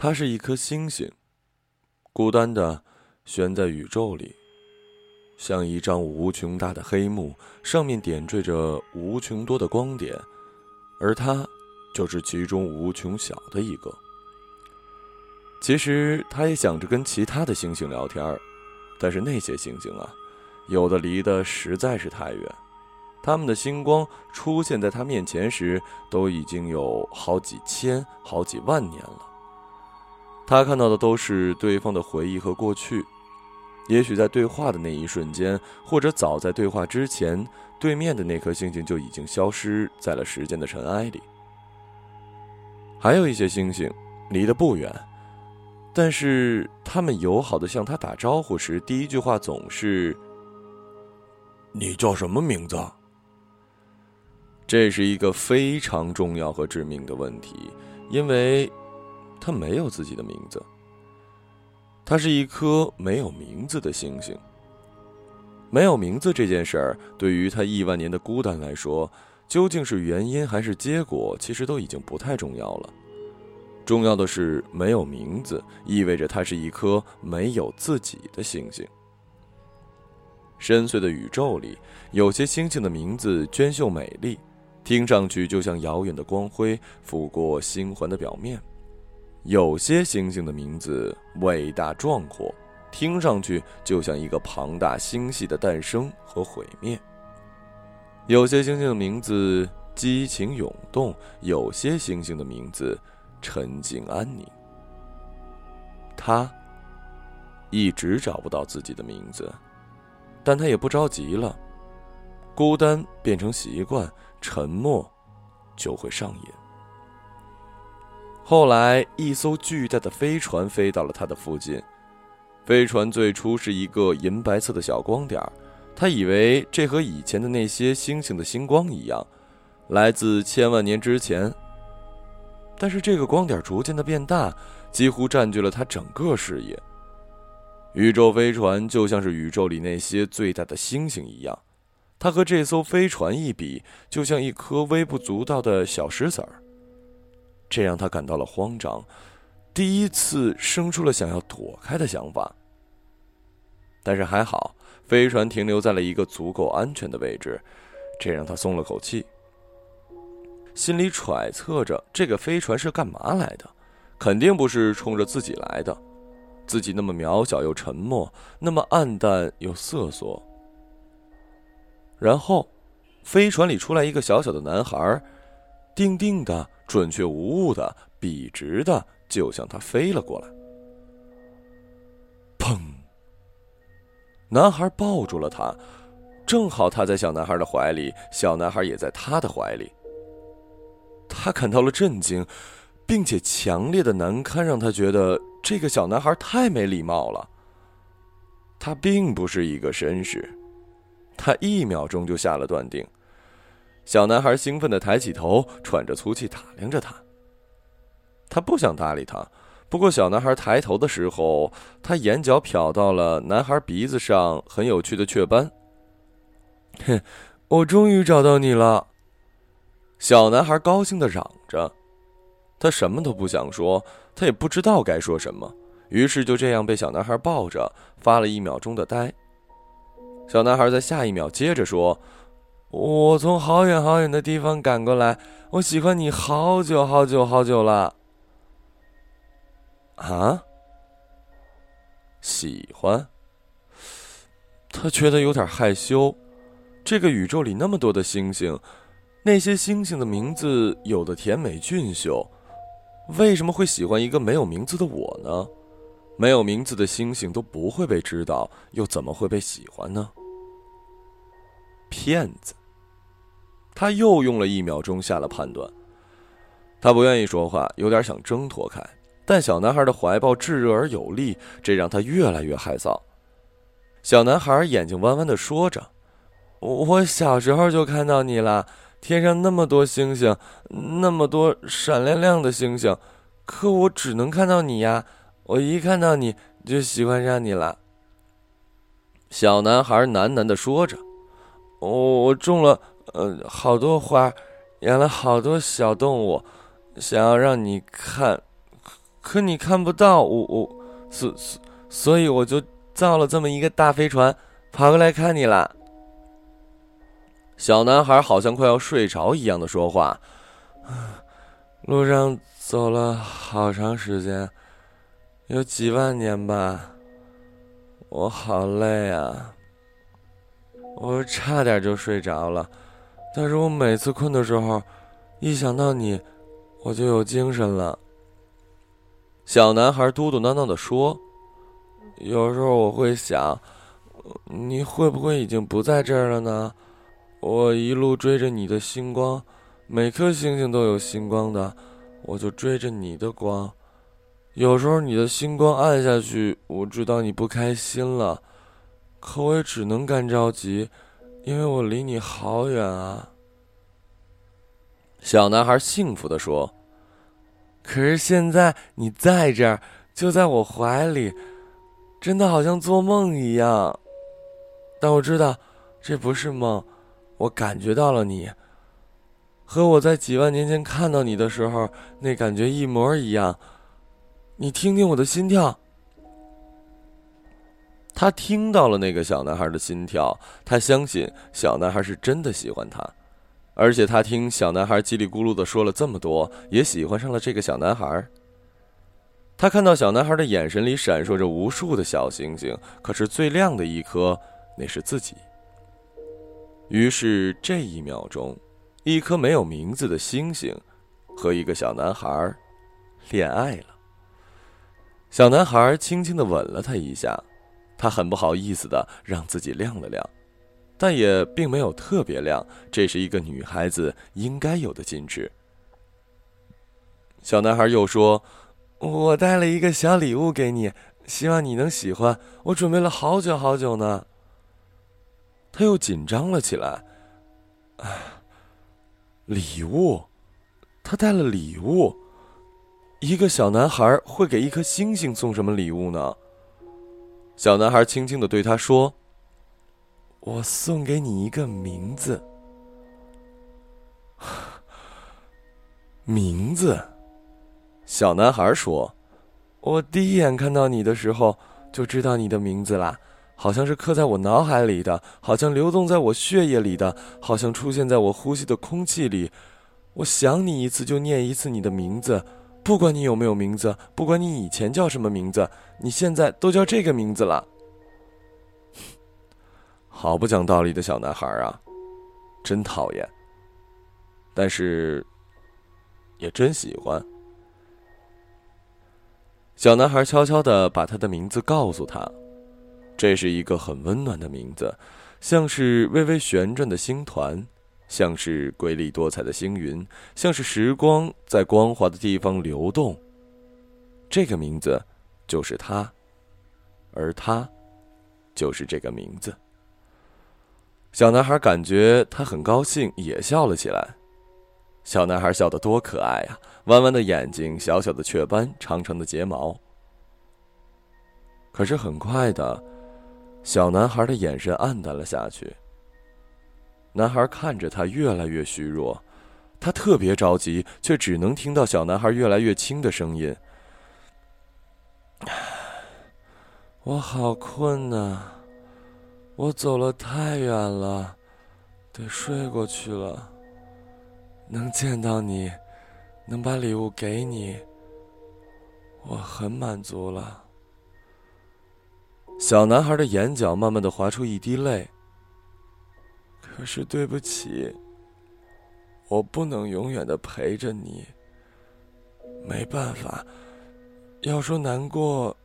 它是一颗星星，孤单的悬在宇宙里，像一张无穷大的黑幕，上面点缀着无穷多的光点，而它就是其中无穷小的一个。其实，他也想着跟其他的星星聊天儿但是那些星星啊，有的离得实在是太远，他们的星光出现在他面前时，都已经有好几千、好几万年了。他看到的都是对方的回忆和过去，也许在对话的那一瞬间，或者早在对话之前，对面的那颗星星就已经消失在了时间的尘埃里。还有一些星星离得不远，但是他们友好的向他打招呼时，第一句话总是：“你叫什么名字？”这是一个非常重要和致命的问题，因为。他没有自己的名字。他是一颗没有名字的星星。没有名字这件事儿，对于他亿万年的孤单来说，究竟是原因还是结果，其实都已经不太重要了。重要的是，没有名字意味着它是一颗没有自己的星星。深邃的宇宙里，有些星星的名字娟秀美丽，听上去就像遥远的光辉拂过星环的表面。有些星星的名字伟大壮阔，听上去就像一个庞大星系的诞生和毁灭；有些星星的名字激情涌动，有些星星的名字沉静安宁。他一直找不到自己的名字，但他也不着急了。孤单变成习惯，沉默就会上瘾。后来，一艘巨大的飞船飞到了他的附近。飞船最初是一个银白色的小光点他以为这和以前的那些星星的星光一样，来自千万年之前。但是这个光点逐渐的变大，几乎占据了他整个视野。宇宙飞船就像是宇宙里那些最大的星星一样，它和这艘飞船一比，就像一颗微不足道的小石子儿。这让他感到了慌张，第一次生出了想要躲开的想法。但是还好，飞船停留在了一个足够安全的位置，这让他松了口气。心里揣测着，这个飞船是干嘛来的？肯定不是冲着自己来的。自己那么渺小又沉默，那么暗淡又瑟缩。然后，飞船里出来一个小小的男孩，定定的。准确无误的，笔直的，就向他飞了过来。砰！男孩抱住了他，正好他在小男孩的怀里，小男孩也在他的怀里。他感到了震惊，并且强烈的难堪让他觉得这个小男孩太没礼貌了。他并不是一个绅士，他一秒钟就下了断定。小男孩兴奋的抬起头，喘着粗气打量着他。他不想搭理他，不过小男孩抬头的时候，他眼角瞟到了男孩鼻子上很有趣的雀斑。哼，我终于找到你了！小男孩高兴的嚷着。他什么都不想说，他也不知道该说什么，于是就这样被小男孩抱着，发了一秒钟的呆。小男孩在下一秒接着说。我从好远好远的地方赶过来，我喜欢你好久好久好久了。啊？喜欢？他觉得有点害羞。这个宇宙里那么多的星星，那些星星的名字有的甜美俊秀，为什么会喜欢一个没有名字的我呢？没有名字的星星都不会被知道，又怎么会被喜欢呢？骗子！他又用了一秒钟下了判断。他不愿意说话，有点想挣脱开，但小男孩的怀抱炙热而有力，这让他越来越害臊。小男孩眼睛弯弯的说着：“我小时候就看到你了，天上那么多星星，那么多闪亮亮的星星，可我只能看到你呀！我一看到你就喜欢上你了。”小男孩喃喃的说着：“我我种了。”呃，好多花，养了好多小动物，想要让你看，可你看不到我，我，所所所以我就造了这么一个大飞船，跑过来看你了。小男孩好像快要睡着一样的说话，路上走了好长时间，有几万年吧。我好累啊，我差点就睡着了，但是我每次困的时候，一想到你，我就有精神了。小男孩嘟嘟囔囔的说：“有时候我会想，你会不会已经不在这儿了呢？我一路追着你的星光，每颗星星都有星光的，我就追着你的光。有时候你的星光暗下去，我知道你不开心了，可我也只能干着急，因为我离你好远啊。”小男孩幸福的说。可是现在你在这儿，就在我怀里，真的好像做梦一样。但我知道，这不是梦，我感觉到了你，和我在几万年前看到你的时候那感觉一模一样。你听听我的心跳。他听到了那个小男孩的心跳，他相信小男孩是真的喜欢他。而且他听小男孩叽里咕噜的说了这么多，也喜欢上了这个小男孩。他看到小男孩的眼神里闪烁着无数的小星星，可是最亮的一颗，那是自己。于是这一秒钟，一颗没有名字的星星，和一个小男孩，恋爱了。小男孩轻轻的吻了他一下，他很不好意思的让自己亮了亮。但也并没有特别亮，这是一个女孩子应该有的矜持。小男孩又说：“我带了一个小礼物给你，希望你能喜欢。我准备了好久好久呢。”他又紧张了起来。啊，礼物？他带了礼物？一个小男孩会给一颗星星送什么礼物呢？小男孩轻轻的对他说。我送给你一个名字，名字。小男孩说：“我第一眼看到你的时候，就知道你的名字啦，好像是刻在我脑海里的，好像流动在我血液里的，好像出现在我呼吸的空气里。我想你一次就念一次你的名字，不管你有没有名字，不管你以前叫什么名字，你现在都叫这个名字了。”好不讲道理的小男孩啊，真讨厌。但是，也真喜欢。小男孩悄悄的把他的名字告诉他，这是一个很温暖的名字，像是微微旋转的星团，像是瑰丽多彩的星云，像是时光在光滑的地方流动。这个名字就是他，而他，就是这个名字。小男孩感觉他很高兴，也笑了起来。小男孩笑得多可爱呀！弯弯的眼睛，小小的雀斑，长长的睫毛。可是很快的，小男孩的眼神暗淡了下去。男孩看着他越来越虚弱，他特别着急，却只能听到小男孩越来越轻的声音：“ 我好困呐。”我走了太远了，得睡过去了。能见到你，能把礼物给你，我很满足了。小男孩的眼角慢慢的滑出一滴泪。可是对不起，我不能永远的陪着你。没办法，要说难过，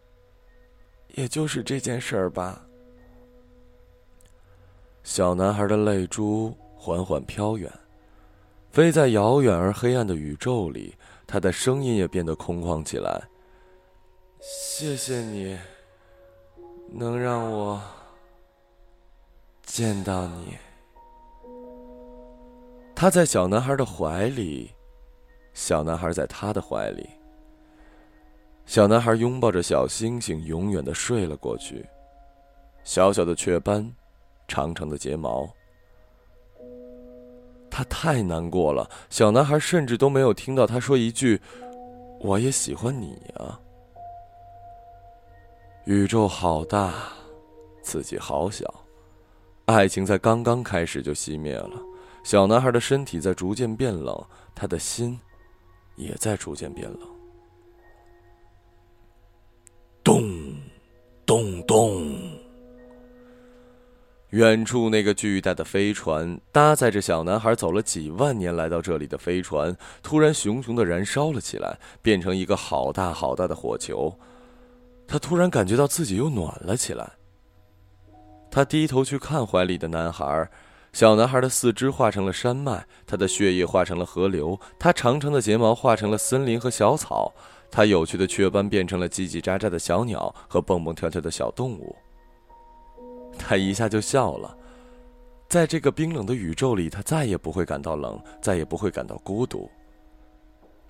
也就是这件事儿吧。小男孩的泪珠缓缓飘远，飞在遥远而黑暗的宇宙里。他的声音也变得空旷起来。谢谢你，能让我见到你。他在小男孩的怀里，小男孩在他的怀里。小男孩拥抱着小星星，永远的睡了过去。小小的雀斑。长长的睫毛，他太难过了。小男孩甚至都没有听到他说一句：“我也喜欢你呀。宇宙好大，自己好小，爱情在刚刚开始就熄灭了。小男孩的身体在逐渐变冷，他的心也在逐渐变冷。咚，咚咚。远处那个巨大的飞船，搭载着小男孩走了几万年来到这里的飞船，突然熊熊的燃烧了起来，变成一个好大好大的火球。他突然感觉到自己又暖了起来。他低头去看怀里的男孩，小男孩的四肢化成了山脉，他的血液化成了河流，他长长的睫毛化成了森林和小草，他有趣的雀斑变成了叽叽喳喳的小鸟和蹦蹦跳跳的小动物。他一下就笑了，在这个冰冷的宇宙里，他再也不会感到冷，再也不会感到孤独。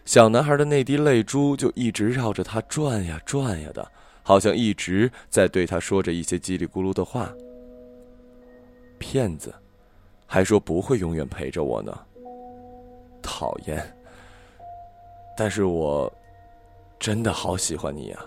小男孩的那滴泪珠就一直绕着他转呀转呀的。好像一直在对他说着一些叽里咕噜的话。骗子，还说不会永远陪着我呢。讨厌，但是我真的好喜欢你呀。